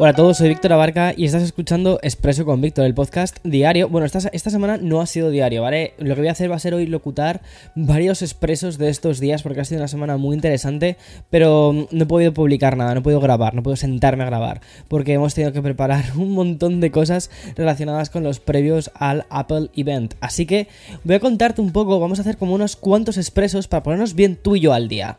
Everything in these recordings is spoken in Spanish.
Hola a todos, soy Víctor Abarca y estás escuchando Expreso con Víctor, el podcast diario. Bueno, esta, esta semana no ha sido diario, ¿vale? Lo que voy a hacer va a ser hoy locutar varios expresos de estos días porque ha sido una semana muy interesante, pero no he podido publicar nada, no he podido grabar, no puedo sentarme a grabar porque hemos tenido que preparar un montón de cosas relacionadas con los previos al Apple Event. Así que voy a contarte un poco, vamos a hacer como unos cuantos expresos para ponernos bien tú y yo al día.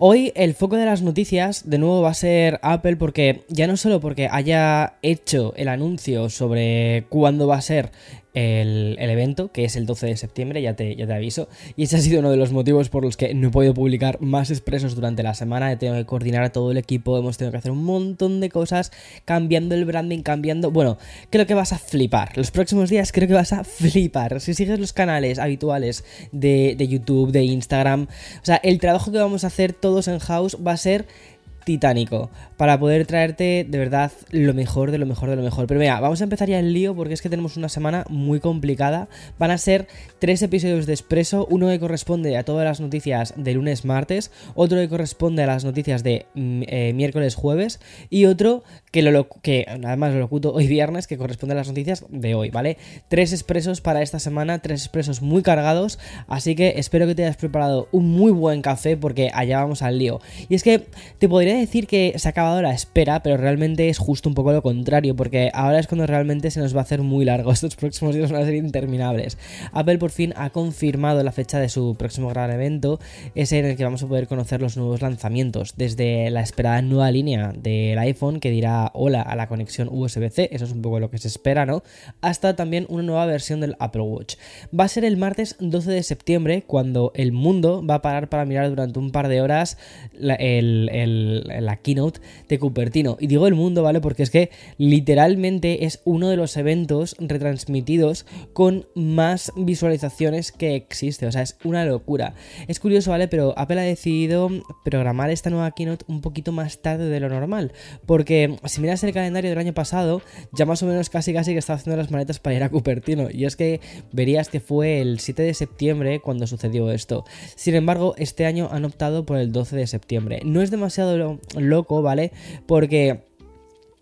Hoy el foco de las noticias de nuevo va a ser Apple porque ya no solo porque haya hecho el anuncio sobre cuándo va a ser el, evento, que es el 12 de septiembre, ya te, ya te aviso. Y ese ha sido uno de los motivos por los que no he podido publicar más expresos durante la semana. He tenido que coordinar a todo el equipo, hemos tenido que hacer un montón de cosas, cambiando el branding, cambiando... Bueno, creo que vas a flipar. Los próximos días creo que vas a flipar. Si sigues los canales habituales de, de YouTube, de Instagram, o sea, el trabajo que vamos a hacer todos en house va a ser titánico para poder traerte de verdad lo mejor de lo mejor de lo mejor. Pero mira, vamos a empezar ya el lío porque es que tenemos una semana muy complicada. Van a ser tres episodios de Expreso, uno que corresponde a todas las noticias de lunes, martes, otro que corresponde a las noticias de mm, eh, miércoles, jueves y otro que, lo, que además lo locuto hoy viernes que corresponde a las noticias de hoy, ¿vale? Tres expresos para esta semana, tres expresos muy cargados, así que espero que te hayas preparado un muy buen café porque allá vamos al lío. Y es que te podría decir que se ha la espera, pero realmente es justo un poco lo contrario, porque ahora es cuando realmente se nos va a hacer muy largo. Estos próximos días van a ser interminables. Apple por fin ha confirmado la fecha de su próximo gran evento, ese en el que vamos a poder conocer los nuevos lanzamientos, desde la esperada nueva línea del iPhone que dirá hola a la conexión USB-C, eso es un poco lo que se espera, ¿no? Hasta también una nueva versión del Apple Watch. Va a ser el martes 12 de septiembre cuando el mundo va a parar para mirar durante un par de horas la keynote de Cupertino. Y digo el mundo, ¿vale? Porque es que literalmente es uno de los eventos retransmitidos con más visualizaciones que existe. O sea, es una locura. Es curioso, ¿vale? Pero Apple ha decidido programar esta nueva keynote un poquito más tarde de lo normal. Porque si miras el calendario del año pasado, ya más o menos casi casi que estaba haciendo las maletas para ir a Cupertino. Y es que verías que fue el 7 de septiembre cuando sucedió esto. Sin embargo, este año han optado por el 12 de septiembre. No es demasiado loco, ¿vale? Porque...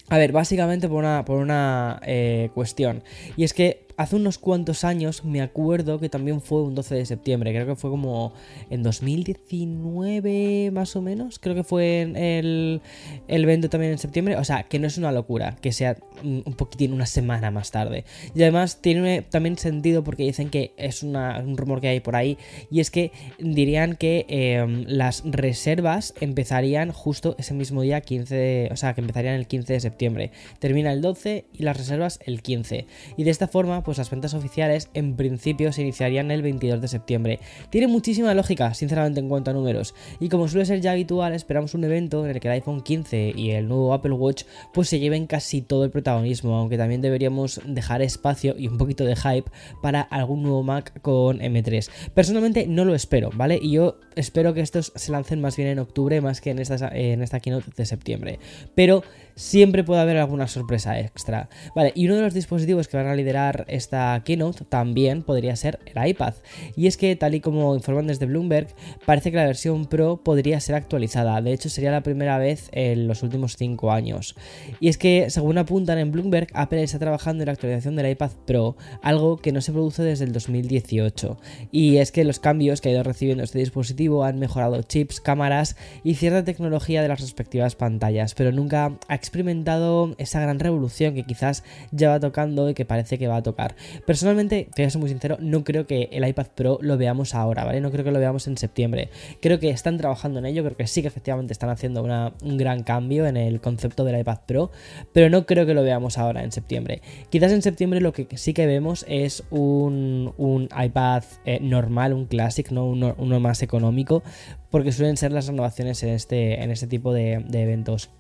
A ver, básicamente por una, por una eh, cuestión. Y es que hace unos cuantos años me acuerdo que también fue un 12 de septiembre, creo que fue como en 2019 más o menos, creo que fue en el, el evento también en septiembre, o sea, que no es una locura, que sea un poquitín una semana más tarde. Y además tiene también sentido porque dicen que es un rumor que hay por ahí, y es que dirían que em, las reservas empezarían justo ese mismo día, 15 o sea, que empezarían el 15 de septiembre. Termina el 12 y las reservas el 15. Y de esta forma, pues las ventas oficiales en principio se iniciarían el 22 de septiembre. Tiene muchísima lógica, sinceramente, en cuanto a números. Y como suele ser ya habitual, esperamos un evento en el que el iPhone 15 y el nuevo Apple Watch pues se lleven casi todo el protagonismo, aunque también deberíamos dejar espacio y un poquito de hype para algún nuevo Mac con M3. Personalmente no lo espero, ¿vale? Y yo espero que estos se lancen más bien en octubre, más que en esta, en esta keynote de septiembre. Pero siempre puede haber alguna sorpresa extra. Vale, y uno de los dispositivos que van a liderar esta keynote también podría ser el iPad. Y es que, tal y como informan desde Bloomberg, parece que la versión Pro podría ser actualizada. De hecho, sería la primera vez en los últimos 5 años. Y es que, según apuntan en Bloomberg, Apple está trabajando en la actualización del iPad Pro, algo que no se produce desde el 2018. Y es que los cambios que ha ido recibiendo este dispositivo han mejorado chips, cámaras y cierta tecnología de las respectivas pantallas, pero nunca ha experimentado esa gran revolución que quizás ya va tocando y que parece que va a tocar Personalmente, te voy muy sincero, no creo que el iPad Pro lo veamos ahora, ¿vale? No creo que lo veamos en septiembre. Creo que están trabajando en ello, creo que sí que efectivamente están haciendo un gran cambio en el concepto del iPad Pro, pero no creo que lo veamos ahora en septiembre. Quizás en septiembre lo que sí que vemos es un, iPad eh, normal, un Classic, ¿no? Uno, más económico, porque suelen ser las renovaciones en este, en este tipo de eventos.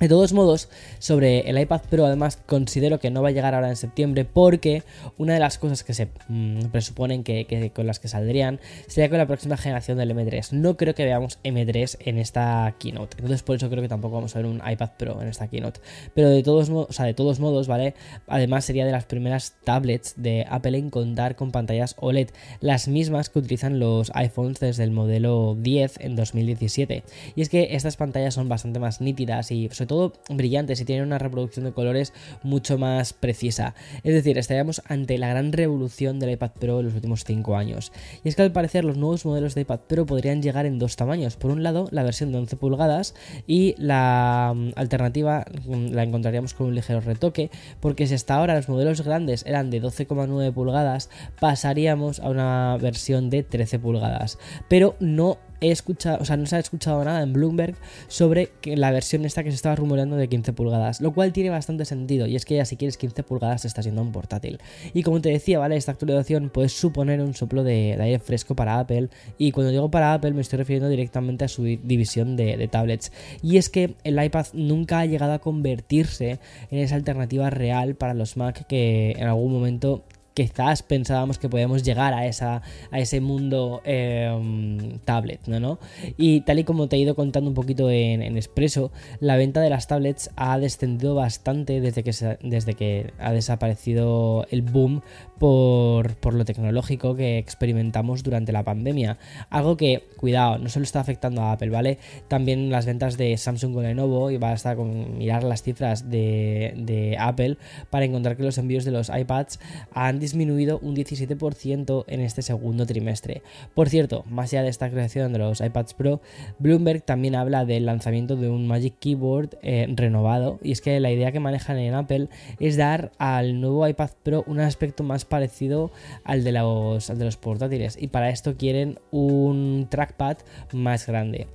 De todos modos, sobre el iPad Pro además considero que no va a llegar ahora en septiembre porque una de las cosas que se mm, presuponen que, con las que saldrían sería con la próxima generación del M3. No creo que veamos M3 en esta keynote, entonces por eso creo que tampoco vamos a ver un iPad Pro en esta keynote. Pero de todos modos, o sea, de todos modos, ¿vale? Además sería de las primeras tablets de Apple en contar con pantallas OLED, las mismas que utilizan los iPhones desde el modelo 10 en 2017. Y es que estas pantallas son bastante más nítidas y todo brillantes y tienen una reproducción de colores mucho más precisa. Es decir, estaríamos ante la gran revolución del iPad Pro en los últimos 5 años. Y es que al parecer los nuevos modelos de iPad Pro podrían llegar en dos tamaños. Por un lado, la versión de 11 pulgadas y la mm, alternativa mm, la encontraríamos con un ligero retoque, porque si hasta ahora los modelos grandes eran de 12,9 pulgadas, pasaríamos a una versión de 13 pulgadas. Pero no he escuchado, o sea, no se ha escuchado nada en Bloomberg sobre la versión esta que se estaba rumoreando de 15 pulgadas, lo cual tiene bastante sentido, y es que ya si quieres 15 pulgadas está siendo un portátil. Y como te decía, ¿vale? Esta actualización puede suponer un soplo de, aire fresco para Apple, y cuando digo para Apple me estoy refiriendo directamente a su división de tablets. Y es que el iPad nunca ha llegado a convertirse en esa alternativa real para los Mac que en algún momento quizás pensábamos que podíamos llegar a, esa, a ese mundo em, tablet, ¿no? Y tal y como te he ido contando un poquito en, en Expreso, la venta de las tablets ha descendido bastante desde que, desde que ha desaparecido el boom por, lo tecnológico que experimentamos durante la pandemia. Algo que, cuidado, no solo está afectando a Apple, ¿vale? También las ventas de Samsung con Lenovo, y basta con mirar las cifras de, de Apple para encontrar que los envíos de los iPads han disminuido un 17% en este segundo trimestre. Por cierto, más allá de esta creación de los iPads Pro, Bloomberg también habla del lanzamiento de un Magic Keyboard eh, renovado y es que la idea que manejan en Apple es dar al nuevo iPad Pro un aspecto más parecido al de los, al de los portátiles y para esto quieren un trackpad más grande.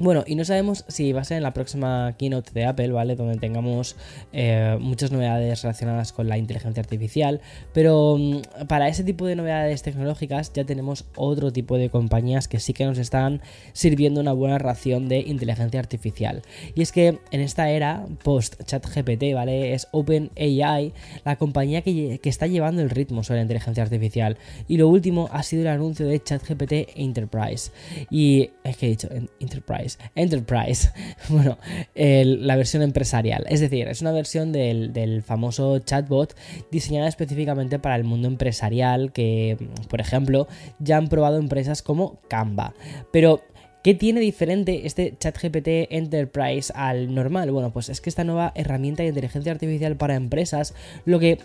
Bueno, y no sabemos si va a ser en la próxima keynote de Apple, ¿vale? Donde tengamos eh, muchas novedades relacionadas con la inteligencia artificial, pero mm, para ese tipo de novedades tecnológicas ya tenemos otro tipo de compañías que sí que nos están sirviendo una buena ración de inteligencia artificial. Y es que en esta era post-ChatGPT, ¿vale? Es OpenAI, la compañía que, que está llevando el ritmo sobre la inteligencia artificial. Y lo último ha sido el anuncio de ChatGPT Enterprise. Y es que he dicho Enterprise Enterprise, bueno, la versión empresarial. Es decir, es una versión del, del famoso chatbot diseñada específicamente para el mundo empresarial que, por ejemplo, ya han probado empresas como Canva. Pero ¿Qué tiene diferente este ChatGPT Enterprise al normal? Bueno, pues es que esta nueva herramienta de inteligencia artificial para empresas lo que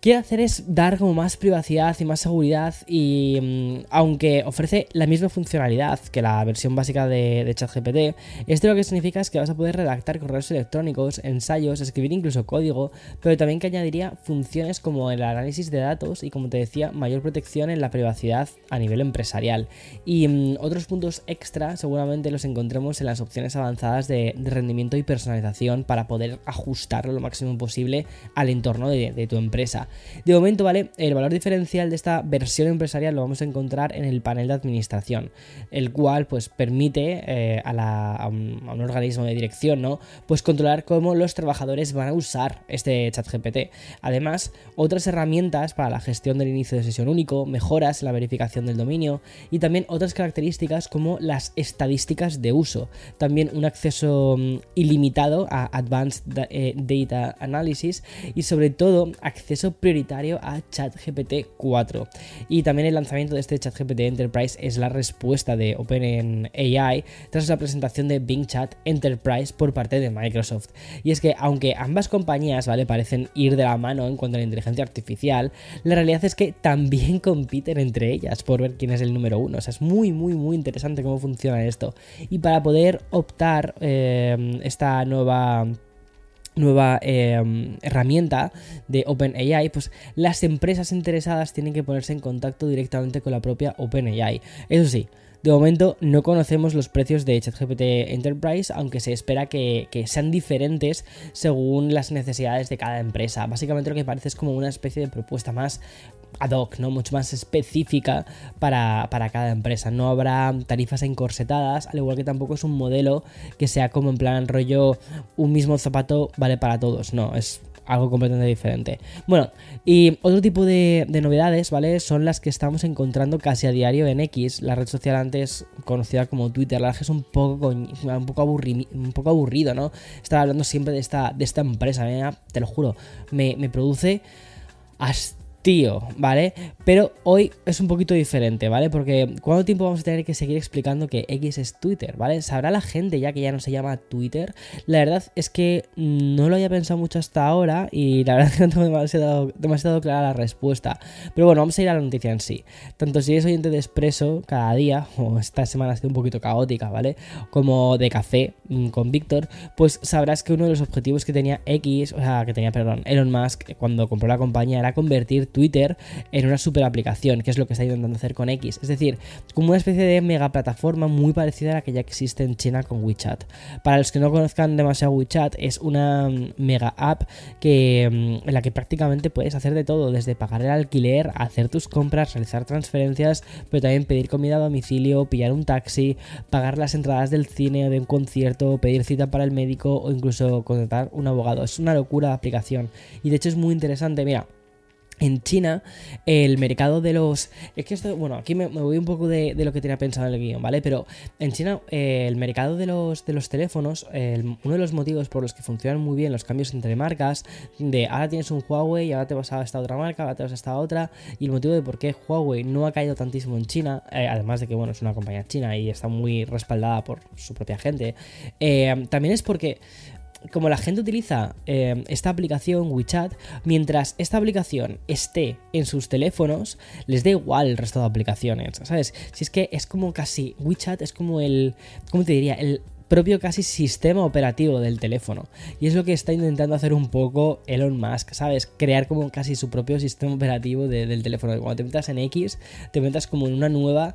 quiere hacer es dar como más privacidad y más seguridad y mm, aunque ofrece la misma funcionalidad que la versión básica de, ChatGPT, esto lo que significa es que vas a poder redactar correos electrónicos, ensayos, escribir incluso código, pero también que añadiría funciones como el análisis de datos y como te decía, mayor protección en la privacidad a nivel empresarial. Y mm, otros puntos extra seguramente los encontremos en las opciones avanzadas de, rendimiento y personalización para poder ajustarlo lo máximo posible al entorno de tu empresa. De momento, ¿vale? El valor diferencial de esta versión empresarial lo vamos a encontrar en el panel de administración, el cual pues permite eh, a, un, organismo de dirección, ¿no? Pues controlar cómo los trabajadores van a usar este chat GPT. Además, otras herramientas para la gestión del inicio de sesión único, mejoras en la verificación del dominio y también otras características como las estadísticas de uso. También un acceso mm, ilimitado a Advanced eh, Data Analysis y sobre todo acceso prioritario a ChatGPT 4. Y también el lanzamiento de este ChatGPT Enterprise es la respuesta de OpenAI tras la presentación de Bing Chat Enterprise por parte de Microsoft. Y es que aunque ambas compañías, ¿vale? parecen ir de la mano en cuanto a la inteligencia artificial, la realidad es que también compiten entre ellas por ver quién es el número uno. O sea, es muy, muy, muy interesante cómo funciona esto. Y para poder optar eh, esta nueva nueva em, herramienta de OpenAI, pues las empresas interesadas tienen que ponerse en contacto directamente con la propia OpenAI. Eso sí, de momento no conocemos los precios de ChatGPT Enterprise, aunque se espera que, sean diferentes según las necesidades de cada empresa. Básicamente lo que parece es como una especie de propuesta más ad hoc, ¿no? Mucho más específica para, para, cada empresa. No habrá tarifas encorsetadas, al igual que tampoco es un modelo que sea como en plan rollo un mismo zapato vale para todos. No, es algo completamente diferente. Bueno, y otro tipo de, novedades, ¿vale? Son las que estamos encontrando casi a diario en X, la red social antes conocida como Twitter. La verdad es un poco, un poco, un poco aburrido, ¿no? Estar hablando siempre de esta, de esta empresa, ¿eh? te lo juro, me, me produce hasta tío, ¿vale? Pero hoy es un poquito diferente, ¿vale? Porque ¿cuánto tiempo vamos a tener que seguir explicando que X es Twitter, ¿vale? ¿Sabrá la gente ya que ya no se llama Twitter? La verdad es que no lo había pensado mucho hasta ahora y la verdad es que no tengo demasiado, demasiado clara la respuesta. Pero bueno, vamos a ir a la noticia en sí. Tanto si eres oyente de Expreso cada día, o esta semana ha sido un poquito caótica, ¿vale? Como de café mm, con Víctor, pues sabrás que uno de los objetivos que tenía X, o sea, que tenía, perdón, Elon Musk cuando compró la compañía era convertir Twitter en una super aplicación, que es lo que está intentando hacer con X. Es decir, como una especie de mega plataforma muy parecida a la que ya existe en China con WeChat. Para los que no conozcan demasiado WeChat, es una mm, mega app que, mm, en la que prácticamente puedes hacer de todo, desde pagar el alquiler, hacer tus compras, realizar transferencias, pero también pedir comida a domicilio, pillar un taxi, pagar las entradas del cine o de un concierto, pedir cita para el médico o incluso contratar un abogado. Es una locura de aplicación y de hecho es muy interesante. Mira, en China, el mercado de los. Es que esto, bueno, aquí me, voy un poco de, lo que tenía pensado en el guion, ¿vale? Pero en China, eh, el mercado de los, de los teléfonos, uno de los motivos por los que funcionan muy bien los cambios entre marcas, de ahora tienes un Huawei y ahora te vas a esta otra marca, ahora te vas a esta otra, y el motivo de por qué Huawei no ha caído tantísimo en China, eh, además de que, bueno, es una compañía china y está muy respaldada por su propia gente, eh, también es porque como la gente utiliza eh, esta aplicación WeChat, mientras esta aplicación esté en sus teléfonos, les da igual el resto de aplicaciones, ¿sabes? Si es que es como casi, WeChat es como el, ¿cómo te diría? El propio casi sistema operativo del teléfono. Y es lo que está intentando hacer un poco Elon Musk, ¿sabes? Crear como casi su propio sistema operativo del teléfono. Cuando te metas en X, te metas como en una nueva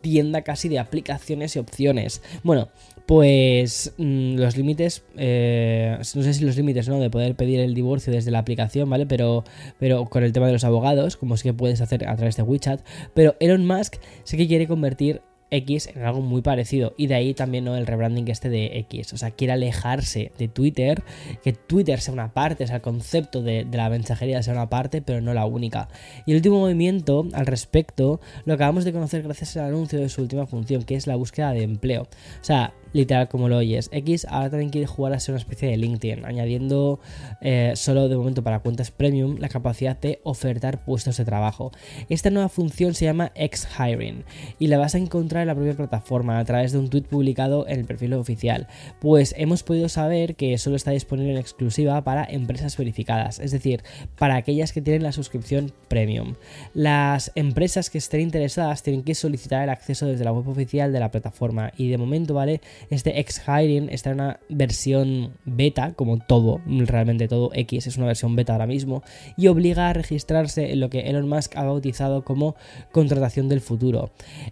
tienda casi de aplicaciones y opciones. Bueno, pues mm, los límites, eh, no sé si los límites, ¿no? De poder pedir el divorcio desde la aplicación, ¿vale? Pero, pero con el tema de los abogados, como sí que puedes hacer a través de WeChat. Pero Elon Musk sí que quiere convertir X en algo muy parecido. Y de ahí también ¿no? el rebranding este de X. O sea, quiere alejarse de Twitter, que Twitter sea una parte, o sea, el concepto de, de, la mensajería sea una parte, pero no la única. Y el último movimiento al respecto lo acabamos de conocer gracias al anuncio de su última función, que es la búsqueda de empleo. O sea, literal como lo oyes. X ahora también quiere jugar a ser una especie de LinkedIn, añadiendo eh, solo de momento para cuentas premium la capacidad de ofertar puestos de trabajo. Esta nueva función se llama X Hiring y la vas a encontrar en la propia plataforma a través de un tweet publicado en el perfil oficial. Pues hemos podido saber que solo está disponible en exclusiva para empresas verificadas, es decir, para aquellas que tienen la suscripción premium. Las empresas que estén interesadas tienen que solicitar el acceso desde la web oficial de la plataforma y de momento, ¿vale? Este X-Hiring está en una versión beta, como todo, realmente todo X es una versión beta ahora mismo, y obliga a registrarse en lo que Elon Musk ha bautizado como contratación del futuro.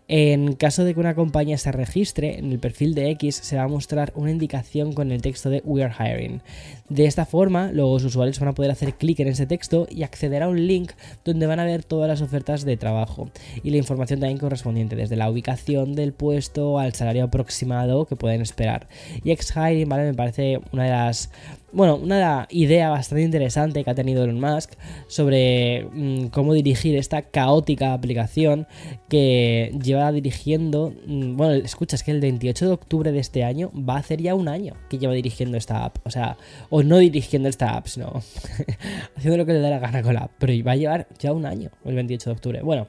En caso de que una compañía se registre, en el perfil de X se va a mostrar una indicación con el texto de We are hiring. De esta forma, los usuarios van a poder hacer clic en ese texto y acceder a un link donde van a ver todas las ofertas de trabajo y la información también correspondiente, desde la ubicación del puesto al salario aproximado que pueden esperar. Y X-Hiring, ¿vale? Me parece una de las bueno, una idea bastante interesante que ha tenido Elon Musk sobre mm, cómo dirigir esta caótica aplicación que lleva dirigiendo, mm, bueno, escucha, es que el 28 de octubre de este año va a hacer ya un año que lleva dirigiendo esta app, o sea, o no dirigiendo esta app, sino haciendo lo que le da la gana con la app, pero va a llevar ya un año, el 28 de octubre. Bueno,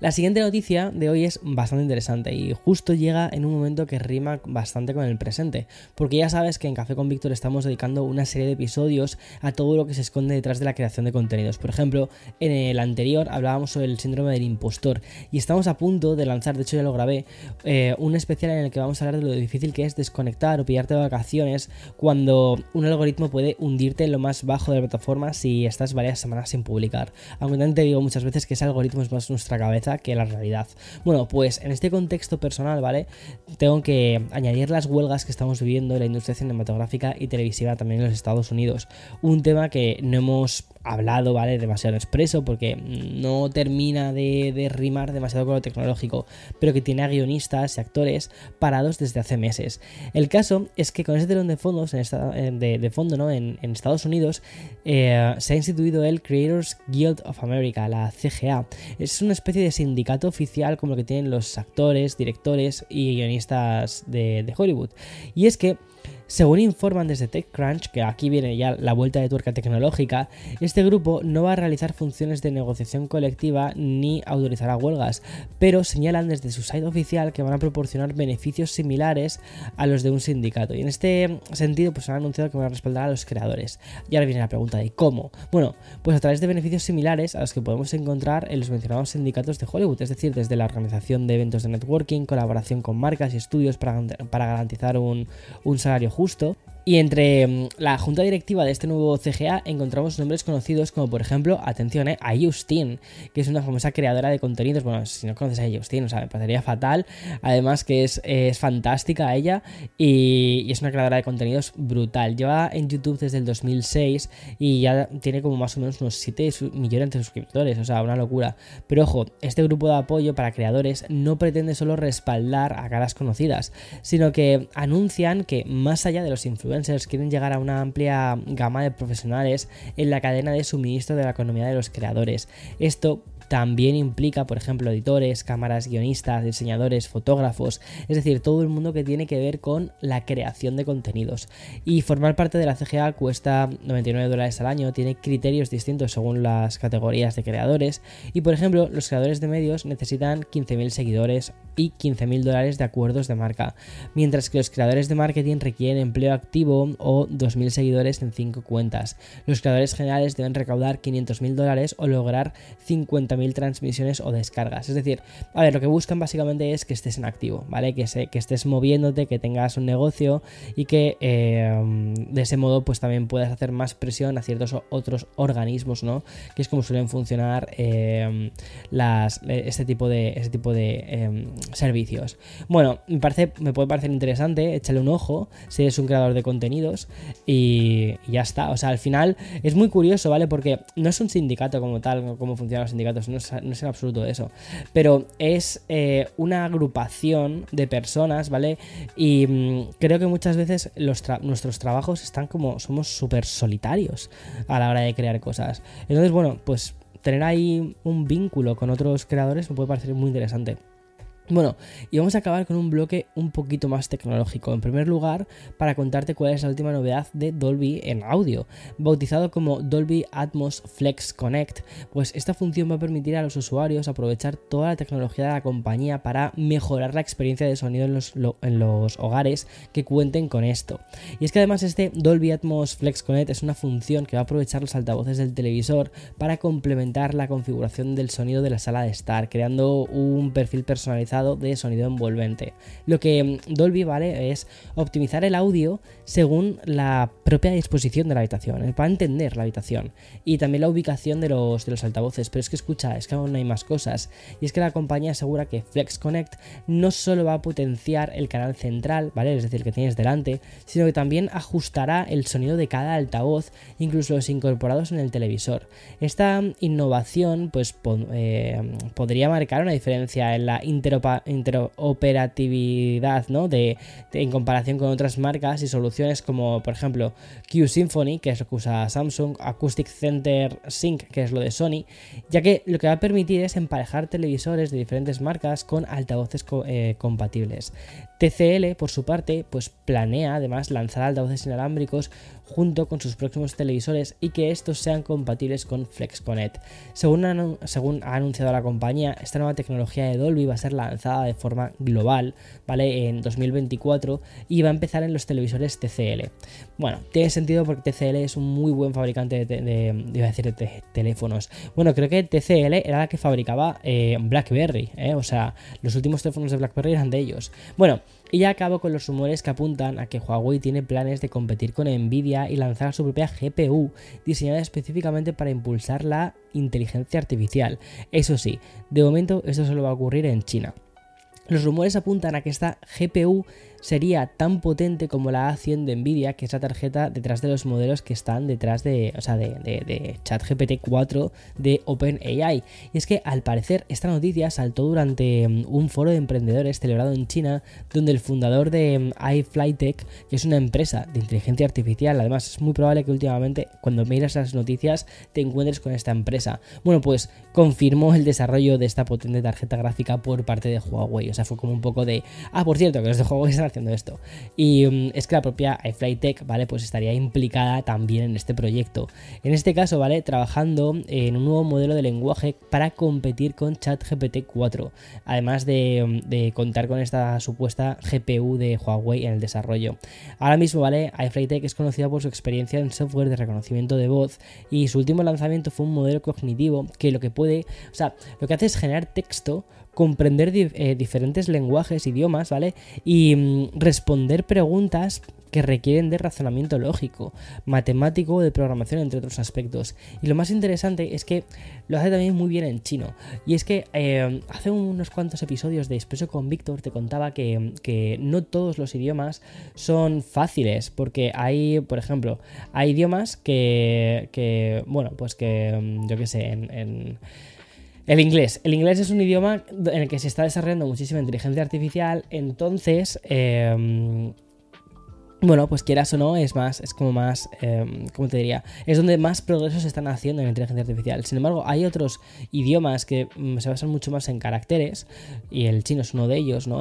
La siguiente noticia de hoy es bastante interesante y justo llega en un momento que rima bastante con el presente, porque ya sabes que en Café con Víctor estamos dedicando una serie de episodios a todo lo que se esconde detrás de la creación de contenidos. Por ejemplo, en el anterior hablábamos sobre el síndrome del impostor y estamos a punto de lanzar, de hecho ya lo grabé, eh, un especial en el que vamos a hablar de lo difícil que es desconectar o pillarte de vacaciones cuando un algoritmo puede hundirte en lo más bajo de la plataforma si estás varias semanas sin publicar. Aunque también te digo muchas veces que ese algoritmo es más nuestra cabeza que la realidad. Bueno, pues en este contexto personal, ¿vale? Tengo que añadir las huelgas que estamos viviendo en la industria cinematográfica y televisiva también en los Estados Unidos. Un tema que no hemos hablado, ¿vale? Demasiado expreso porque no termina de, rimar demasiado con lo tecnológico, pero que tiene a guionistas y actores parados desde hace meses. El caso es que con ese telón de fondos, de, fondo, ¿no? En, Estados Unidos, eh, se ha instituido el Creators Guild of America, la CGA. Es una especie de sindicato oficial como lo que tienen los actores, directores y guionistas de Hollywood. Y es que según informan desde TechCrunch, que aquí viene ya la vuelta de tuerca tecnológica, este grupo no va a realizar funciones de negociación colectiva ni autorizará huelgas, pero señalan desde su site oficial que van a proporcionar beneficios similares a los de un sindicato. Y en este sentido, pues han anunciado que van a respaldar a los creadores. Y ahora viene la pregunta de cómo. Bueno, pues a través de beneficios similares a los que podemos encontrar en los mencionados sindicatos de Hollywood, es decir, desde la organización de eventos de networking, colaboración con marcas y estudios para, garantizar un, un salario justo justo y entre mm, la junta directiva de este nuevo CGA encontramos nombres conocidos como por ejemplo, atención, eh, a Justin, que es una famosa creadora de contenidos. Bueno, si no conoces a Justin, o sea, me parecería fatal. Además que es, fantástica ella y, es una creadora de contenidos brutal. Lleva en YouTube desde el 2006 y ya tiene como más o menos unos 7 millones de suscriptores, o sea, una locura. Pero ojo, este grupo de apoyo para creadores no pretende solo respaldar a caras conocidas, sino que anuncian que más allá de los influencers, quieren llegar a una amplia gama de profesionales en la cadena de suministro de la economía de los creadores. Esto también implica, por ejemplo, editores, cámaras, guionistas, diseñadores, fotógrafos, es decir, todo el mundo que tiene que ver con la creación de contenidos. Y formar parte de la CGA cuesta 99 dólares al año, tiene criterios distintos según las categorías de creadores y, por ejemplo, los creadores de medios necesitan 15.000 seguidores y 15.000 dólares de acuerdos de marca, mientras que los creadores de marketing requieren empleo activo o 2.000 seguidores en 5 cuentas. Los creadores generales deben recaudar 500.000 dólares o lograr 50.000 transmisiones o descargas. Es decir, a ver, lo que buscan básicamente es que estés en activo, ¿vale? Que, que estés moviéndote, que tengas un negocio y que eh, de ese modo pues también puedas hacer más presión a ciertos otros organismos, ¿no? Que es como suelen funcionar eh, las, este tipo de, este tipo de em, servicios. Bueno, me, parece, me puede parecer interesante, échale un ojo si eres un creador de contenidos y, y ya está. O sea, al final es muy curioso, ¿vale? Porque no es un sindicato como tal, como funcionan los sindicatos no es, en absoluto eso. Pero es eh, una agrupación de personas, ¿vale? Y mm, creo que muchas veces nuestros trabajos están como, somos súper solitarios a la hora de crear cosas. Entonces, bueno, pues tener ahí un vínculo con otros creadores me puede parecer muy interesante. Bueno, y vamos a acabar con un bloque un poquito más tecnológico. En primer lugar, para contarte cuál es la última novedad de Dolby en audio. Bautizado como Dolby Atmos Flex Connect, pues esta función va a permitir a los usuarios aprovechar toda la tecnología de la compañía para mejorar la experiencia de sonido en los, en los hogares que cuenten con esto. Y es que además este Dolby Atmos Flex Connect es una función que va a aprovechar los altavoces del televisor para complementar la configuración del sonido de la sala de estar, creando un perfil personalizado de sonido envolvente. Lo que mm, Dolby vale es optimizar el audio según la propia disposición de la habitación, para entender la habitación y también la ubicación de los, de los altavoces. Pero es que escucha, es que aún hay más cosas. Y es que la compañía asegura que Flex Connect no solo va a potenciar el canal central, ¿vale? Es decir, que tienes delante, sino que también ajustará el sonido de cada altavoz, incluso los incorporados en el televisor. Esta innovación, pues, eh, podría marcar una diferencia en la interoperabilidad interoperatividad, ¿no? De, en comparación con otras marcas y soluciones como, por ejemplo, Q Symphony, que es lo que usa Samsung, Acoustic Center Sync, que es lo de Sony, ya que lo que va a permitir es emparejar televisores de diferentes marcas con altavoces eh, compatibles. TCL, por su parte, pues planea además lanzar altavoces inalámbricos junto con sus próximos televisores y que estos sean compatibles con FlexConnect. Según, ha anunciado la compañía, esta nueva tecnología de Dolby va a ser lanzada de forma global, ¿vale? En 2024 y va a empezar en los televisores TCL. Bueno, tiene sentido porque TCL es un muy buen fabricante de, decir, teléfonos. Bueno, creo que TCL era la que fabricaba eh, BlackBerry, ¿eh? o sea, los últimos teléfonos de BlackBerry eran de ellos. Bueno, y ya acabo con los rumores que apuntan a que Huawei tiene planes de competir con Nvidia y lanzar su propia GPU, diseñada específicamente para impulsar la inteligencia artificial. Eso sí, de momento esto solo va a ocurrir en China. Los rumores apuntan a que esta GPU sería tan potente como la A100 de Nvidia, que es la tarjeta detrás de los modelos que están detrás de, o sea, de, de, ChatGPT 4 de OpenAI. Y es que al parecer esta noticia saltó durante mm, un foro de emprendedores celebrado en China, donde el fundador de mm, iFlyTech, que es una empresa de inteligencia artificial, además es muy probable que últimamente cuando miras las noticias te encuentres con esta empresa. Bueno, pues confirmó el desarrollo de esta potente tarjeta gráfica por parte de Huawei. O sea, fue como un poco de, ah, por cierto, que los de Huawei están haciendo esto. Y mm, es que la propia iFlyTech, ¿vale? Pues estaría implicada también en este proyecto. En este caso, ¿vale? Trabajando en un nuevo modelo de lenguaje para competir con ChatGPT 4. Además de, mm, de contar con esta supuesta GPU de Huawei en el desarrollo. Ahora mismo, ¿vale? iFlyTech es conocida por su experiencia en software de reconocimiento de voz y su último lanzamiento fue un modelo cognitivo que lo que puede, o sea, lo que hace es generar texto comprender eh, diferentes lenguajes, idiomas, ¿vale? Y mm, responder preguntas que requieren de razonamiento lógico, matemático o de programación, entre otros aspectos. Y lo más interesante es que lo hace también muy bien en chino. Y es que eh, hace unos cuantos episodios de Expreso con Víctor te contaba que, no todos los idiomas son fáciles, porque hay, por ejemplo, hay idiomas que, que bueno, pues que, mm, yo qué sé, en el inglés. El inglés es un idioma en el que se está desarrollando muchísima inteligencia artificial, entonces em, bueno, pues quieras o no, es más, es como más, eh, ¿cómo te diría? Es donde más progresos se están haciendo en la inteligencia artificial. Sin embargo, hay otros idiomas que mm, se basan mucho más en caracteres, y el chino es uno de ellos, ¿no?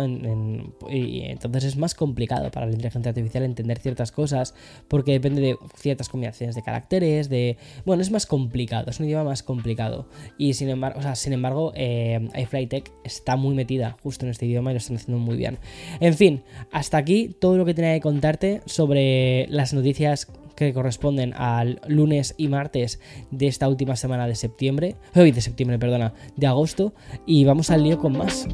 y entonces es más complicado para la inteligencia artificial entender ciertas cosas, porque depende de ciertas combinaciones de caracteres, de... Bueno, es más complicado, es un idioma más complicado. Y sin embargo, o sea, sin embargo, eh, iFlyTech está muy metida justo en este idioma y lo están haciendo muy bien. En fin, hasta aquí todo lo que tenía que contarte sobre las noticias que corresponden al lunes y martes de esta última semana de septiembre, hoy de septiembre, perdona, de agosto, y vamos al lío con más.